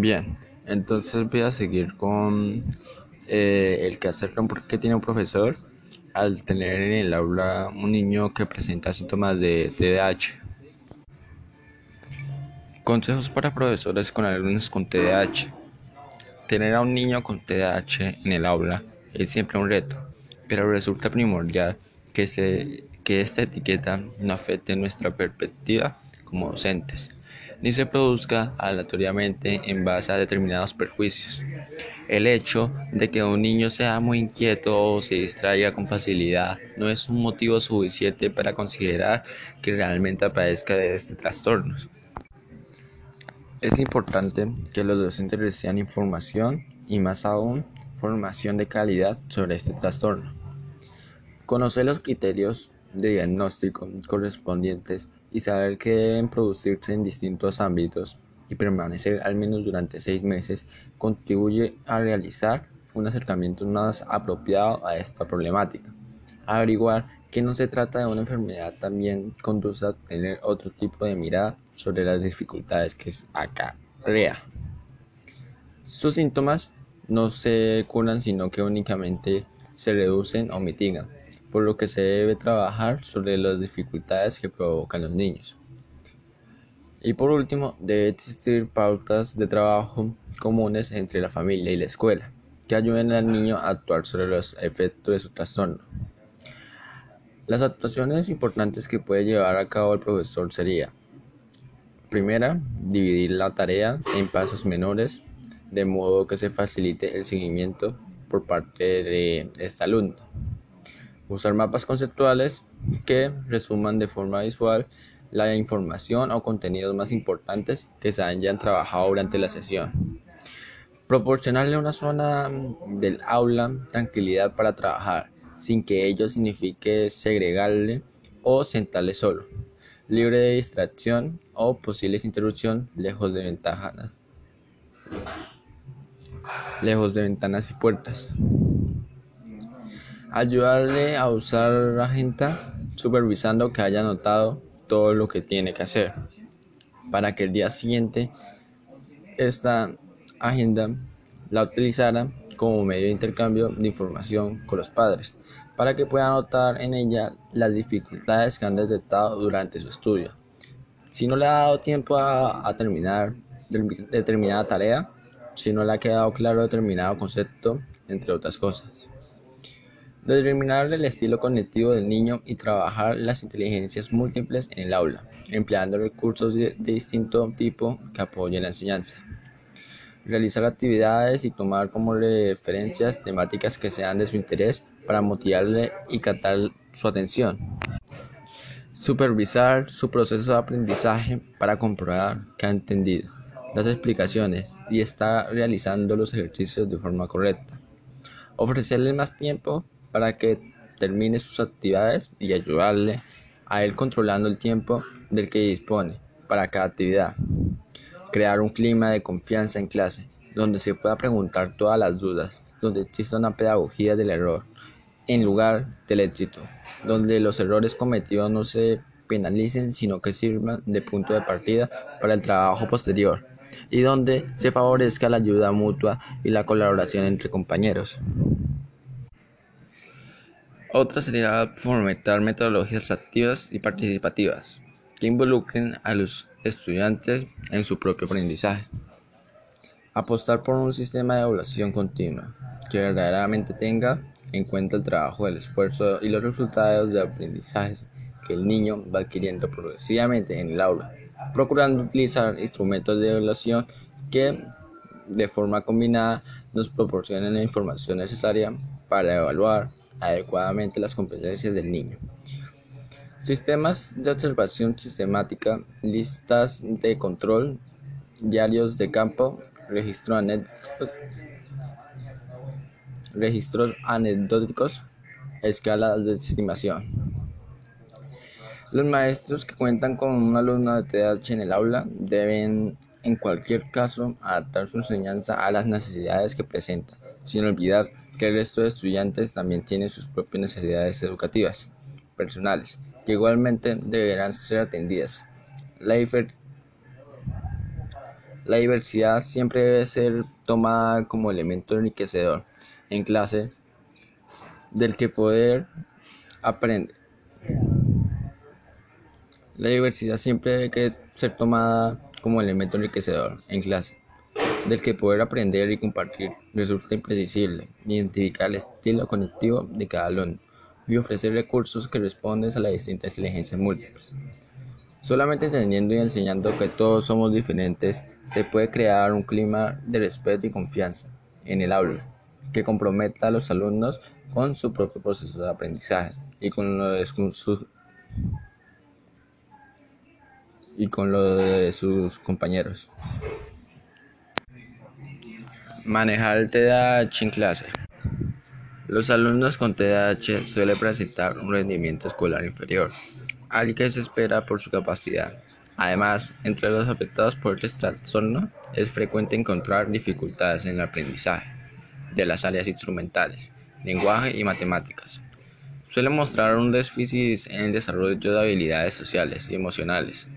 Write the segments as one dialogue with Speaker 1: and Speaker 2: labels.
Speaker 1: Bien, entonces voy a seguir con eh, el quehacer que tiene un profesor al tener en el aula un niño que presenta síntomas de TDAH. Consejos para profesores con alumnos con TDAH. Tener a un niño con TDAH en el aula es siempre un reto, pero resulta primordial que, se, que esta etiqueta no afecte nuestra perspectiva como docentes ni se produzca aleatoriamente en base a determinados perjuicios. El hecho de que un niño sea muy inquieto o se distraiga con facilidad no es un motivo suficiente para considerar que realmente padezca de este trastorno. Es importante que los docentes reciban información y más aún formación de calidad sobre este trastorno. Conocer los criterios de diagnóstico correspondientes y saber que deben producirse en distintos ámbitos y permanecer al menos durante seis meses contribuye a realizar un acercamiento más apropiado a esta problemática. Averiguar que no se trata de una enfermedad también conduce a tener otro tipo de mirada sobre las dificultades que acarrea. Sus síntomas no se curan sino que únicamente se reducen o mitigan por lo que se debe trabajar sobre las dificultades que provocan los niños. Y por último, debe existir pautas de trabajo comunes entre la familia y la escuela, que ayuden al niño a actuar sobre los efectos de su trastorno. Las actuaciones importantes que puede llevar a cabo el profesor sería, primera, dividir la tarea en pasos menores, de modo que se facilite el seguimiento por parte de este alumno. Usar mapas conceptuales que resuman de forma visual la información o contenidos más importantes que se hayan trabajado durante la sesión. Proporcionarle una zona del aula tranquilidad para trabajar, sin que ello signifique segregarle o sentarle solo, libre de distracción o posibles interrupción, lejos de ventanas, lejos de ventanas y puertas. Ayudarle a usar la agenda supervisando que haya anotado todo lo que tiene que hacer para que el día siguiente esta agenda la utilizara como medio de intercambio de información con los padres para que puedan anotar en ella las dificultades que han detectado durante su estudio. Si no le ha dado tiempo a, a terminar determinada tarea, si no le ha quedado claro determinado concepto, entre otras cosas. Determinar el estilo cognitivo del niño y trabajar las inteligencias múltiples en el aula, empleando recursos de, distinto tipo que apoyen la enseñanza. Realizar actividades y tomar como referencias temáticas que sean de su interés para motivarle y captar su atención. Supervisar su proceso de aprendizaje para comprobar que ha entendido las explicaciones y está realizando los ejercicios de forma correcta. Ofrecerle más tiempo para que termine sus actividades y ayudarle a él controlando el tiempo del que dispone para cada actividad. Crear un clima de confianza en clase, donde se pueda preguntar todas las dudas, donde exista una pedagogía del error, en lugar del éxito, donde los errores cometidos no se penalicen, sino que sirvan de punto de partida para el trabajo posterior, y donde se favorezca la ayuda mutua y la colaboración entre compañeros. Otra sería fomentar metodologías activas y participativas que involucren a los estudiantes en su propio aprendizaje. Apostar por un sistema de evaluación continua que verdaderamente tenga en cuenta el trabajo, el esfuerzo y los resultados de aprendizaje que el niño va adquiriendo progresivamente en el aula, procurando utilizar instrumentos de evaluación que de forma combinada nos proporcionen la información necesaria para evaluar adecuadamente las competencias del niño. Sistemas de observación sistemática, listas de control, diarios de campo, registro registros anecdóticos, escalas de estimación. Los maestros que cuentan con un alumno de TDAH en el aula deben, en cualquier caso, adaptar su enseñanza a las necesidades que presenta, sin olvidar que el resto de estudiantes también tienen sus propias necesidades educativas personales, que igualmente deberán ser atendidas. La, La diversidad siempre debe ser tomada como elemento enriquecedor en clase del que poder aprender. La diversidad siempre debe ser tomada como elemento enriquecedor en clase del que poder aprender y compartir. Resulta imprescindible identificar el estilo conectivo de cada alumno y ofrecer recursos que responden a las distintas inteligencias múltiples. Solamente entendiendo y enseñando que todos somos diferentes, se puede crear un clima de respeto y confianza en el aula que comprometa a los alumnos con su propio proceso de aprendizaje y con y con lo de sus compañeros. Manejar el TDAH en clase. Los alumnos con TDAH suelen presentar un rendimiento escolar inferior al que se espera por su capacidad. Además, entre los afectados por este trastorno es frecuente encontrar dificultades en el aprendizaje de las áreas instrumentales, lenguaje y matemáticas. Suelen mostrar un déficit en el desarrollo de habilidades sociales y emocionales,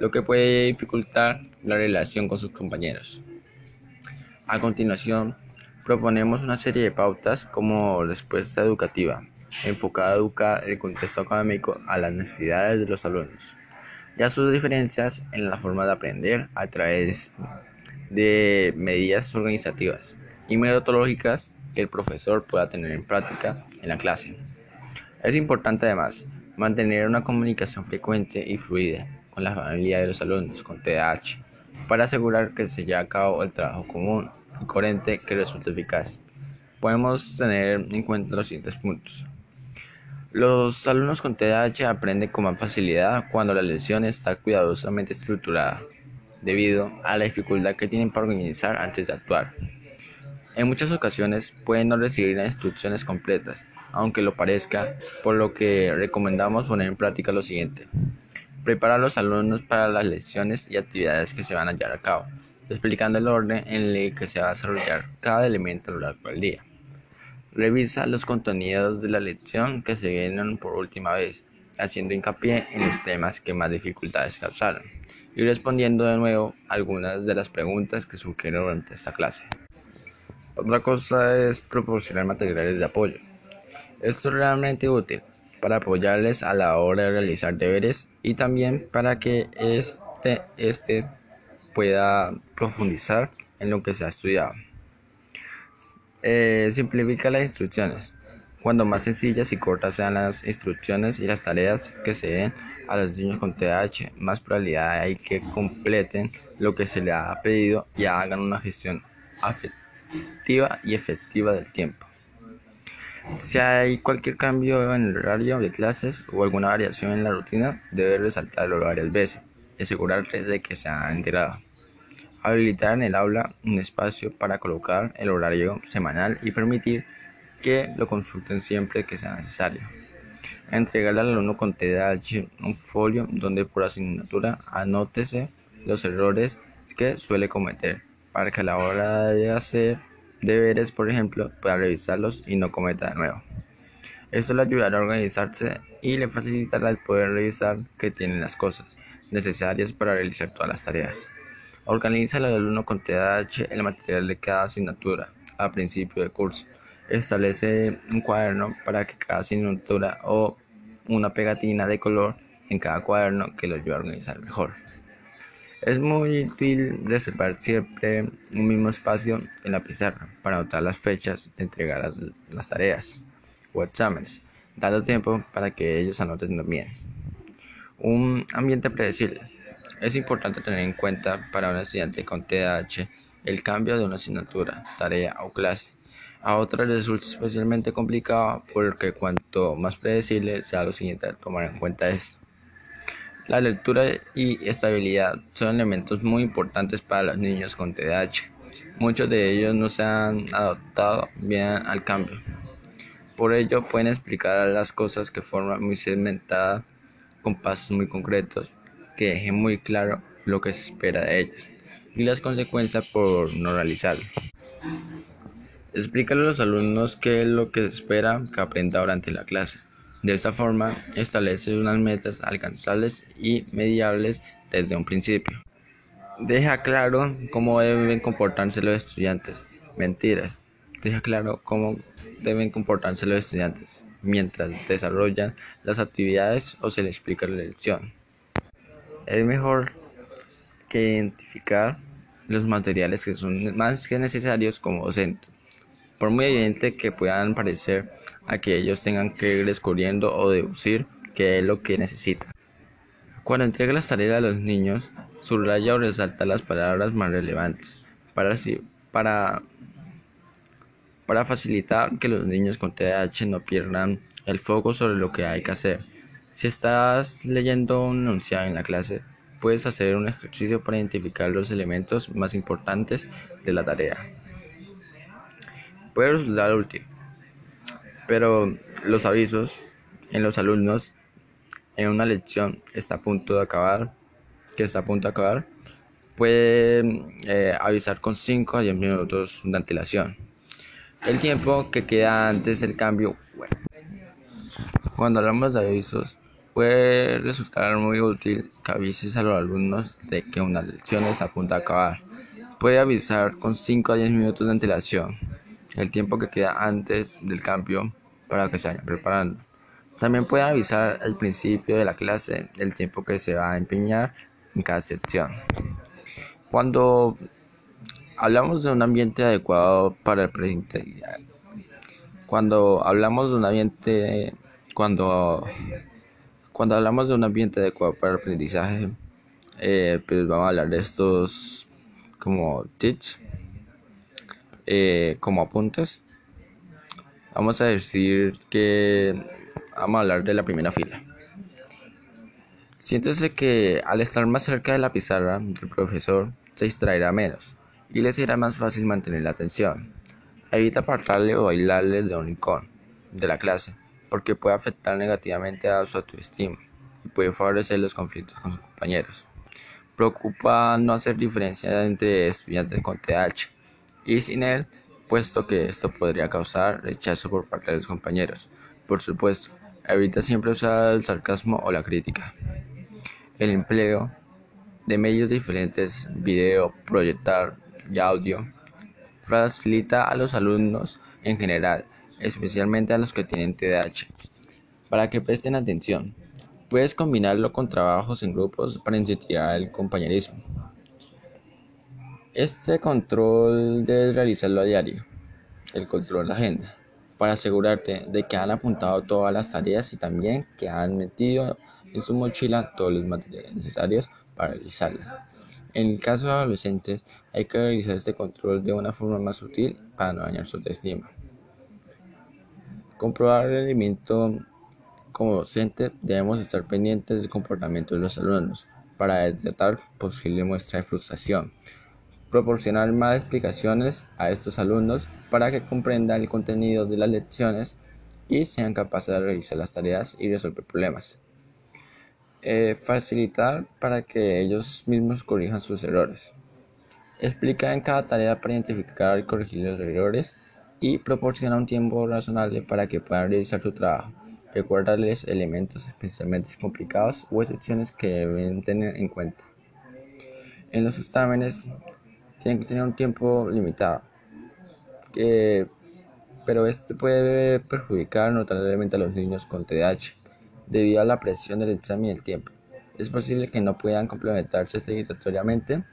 Speaker 1: lo que puede dificultar la relación con sus compañeros. A continuación, proponemos una serie de pautas como respuesta educativa, enfocada a educar el contexto académico a las necesidades de los alumnos y a sus diferencias en la forma de aprender a través de medidas organizativas y metodológicas que el profesor pueda tener en práctica en la clase. Es importante además mantener una comunicación frecuente y fluida con la familia de los alumnos con TDAH para asegurar que se lleve a cabo el trabajo común y coherente que resulte eficaz. Podemos tener en cuenta los siguientes puntos. Los alumnos con TDAH aprenden con más facilidad cuando la lección está cuidadosamente estructurada, debido a la dificultad que tienen para organizar antes de actuar. En muchas ocasiones pueden no recibir las instrucciones completas, aunque lo parezca, por lo que recomendamos poner en práctica lo siguiente. Prepara a los alumnos para las lecciones y actividades que se van a llevar a cabo, explicando el orden en el que se va a desarrollar cada elemento a lo largo del día. Revisa los contenidos de la lección que se vienen por última vez, haciendo hincapié en los temas que más dificultades causaron y respondiendo de nuevo algunas de las preguntas que surgieron durante esta clase. Otra cosa es proporcionar materiales de apoyo. Esto es realmente útil para apoyarles a la hora de realizar deberes y también para que este, este pueda profundizar en lo que se ha estudiado. Eh, simplifica las instrucciones. Cuando más sencillas y cortas sean las instrucciones y las tareas que se den a los niños con TDAH, más probabilidad hay que completen lo que se les ha pedido y hagan una gestión afectiva y efectiva del tiempo. Si hay cualquier cambio en el horario de clases o alguna variación en la rutina, debe resaltarlo varias veces y asegurarse de que se ha enterado. Habilitar en el aula un espacio para colocar el horario semanal y permitir que lo consulten siempre que sea necesario. Entregarle al alumno con TDAH un folio donde por asignatura anótese los errores que suele cometer para que a la hora de hacer deberes, por ejemplo, pueda revisarlos y no cometa de nuevo. Esto le ayudará a organizarse y le facilitará el poder revisar que tienen las cosas necesarias para realizar todas las tareas. Organiza al alumno con TDAH el material de cada asignatura a principio del curso. Establece un cuaderno para que cada asignatura o una pegatina de color en cada cuaderno que lo ayude a organizar mejor. Es muy útil reservar siempre un mismo espacio en la pizarra para anotar las fechas de entregar las tareas o exámenes, dando tiempo para que ellos anoten también. Un ambiente predecible. Es importante tener en cuenta para un estudiante con TDAH el cambio de una asignatura, tarea o clase a otra resulta especialmente complicado porque cuanto más predecible sea lo siguiente a tomar en cuenta es la lectura y estabilidad son elementos muy importantes para los niños con TDAH. Muchos de ellos no se han adaptado bien al cambio. Por ello pueden explicar las cosas de forma muy segmentada con pasos muy concretos que dejen muy claro lo que se espera de ellos y las consecuencias por no realizarlo. Explícale a los alumnos qué es lo que espera que aprenda durante la clase. De esta forma, establece unas metas alcanzables y mediables desde un principio. Deja claro cómo deben comportarse los estudiantes. Mentiras. Deja claro cómo deben comportarse los estudiantes mientras desarrollan las actividades o se les explica la lección. Es mejor que identificar los materiales que son más que necesarios como docente, por muy evidente que puedan parecer a que ellos tengan que ir descubriendo o deducir qué es lo que necesitan. Cuando entrega las tareas a los niños, subraya o resalta las palabras más relevantes para, facilitar que los niños con TDAH no pierdan el foco sobre lo que hay que hacer. Si estás leyendo un enunciado en la clase, puedes hacer un ejercicio para identificar los elementos más importantes de la tarea. Puede resultar útil, pero los avisos en los alumnos en una lección está a punto de acabar, que está a punto de acabar, puede eh, avisar con 5 a 10 minutos de antelación. El tiempo que queda antes del cambio Cuando hablamos de avisos, puede resultar muy útil que avises a los alumnos de que una lección está a punto de acabar. Puede avisar con 5 a 10 minutos de antelación el tiempo que queda antes del cambio para que se vayan preparando. También puede avisar al principio de la clase el tiempo que se va a empeñar en cada sección. Cuando hablamos de un ambiente adecuado para el presente, cuando hablamos de un ambiente, cuando, cuando hablamos de un ambiente adecuado para el aprendizaje, eh, pues vamos a hablar de estos como teach eh, como apuntes, vamos a decir que vamos a hablar de la primera fila. Siéntese que al estar más cerca de la pizarra, el profesor se distraerá menos y le será más fácil mantener la atención. Evita apartarle o bailarle de un icono de la clase, porque puede afectar negativamente a su autoestima y puede favorecer los conflictos con sus compañeros. Preocupa no hacer diferencia entre estudiantes con TH y sin él, puesto que esto podría causar rechazo por parte de los compañeros. Por supuesto, evita siempre usar el sarcasmo o la crítica. El empleo de medios diferentes, video, proyectar y audio, facilita a los alumnos en general, especialmente a los que tienen TDAH, para que presten atención. Puedes combinarlo con trabajos en grupos para incentivar el compañerismo. Este control debes realizarlo a diario, el control de la agenda, para asegurarte de que han apuntado todas las tareas y también que han metido en su mochila todos los materiales necesarios para realizarlas. En el caso de adolescentes, hay que realizar este control de una forma más sutil para no dañar su autoestima. Comprobar el rendimiento como docente, debemos estar pendientes del comportamiento de los alumnos para detectar posible muestra de frustración proporcionar más explicaciones a estos alumnos para que comprendan el contenido de las lecciones y sean capaces de realizar las tareas y resolver problemas. Eh, facilitar para que ellos mismos corrijan sus errores. Explica en cada tarea para identificar y corregir los errores y proporciona un tiempo razonable para que puedan realizar su trabajo. Recuérdales elementos especialmente complicados o excepciones que deben tener en cuenta. En los exámenes tienen que tener un tiempo limitado. pero este puede perjudicar notablemente a los niños con TDAH debido a la presión del examen y el tiempo. Es posible que no puedan complementarse satisfactoriamente.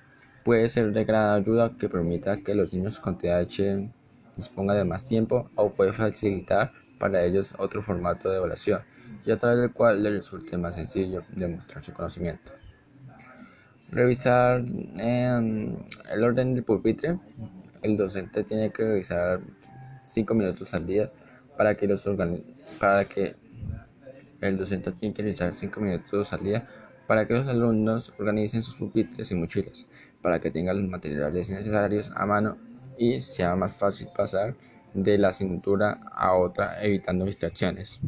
Speaker 1: Puede ser de gran ayuda que permita que los niños con TDAH dispongan de más tiempo o puede facilitar para ellos otro formato de evaluación y a través del cual les resulte más sencillo demostrar su conocimiento. Revisar el orden del pupitre. El docente tiene que revisar 5 minutos al día para que los para que el docente tiene que revisar 5 minutos al día para que los alumnos organicen sus pupitres y mochilas, para que tengan los materiales necesarios a mano y sea más fácil pasar de la cintura a otra evitando distracciones.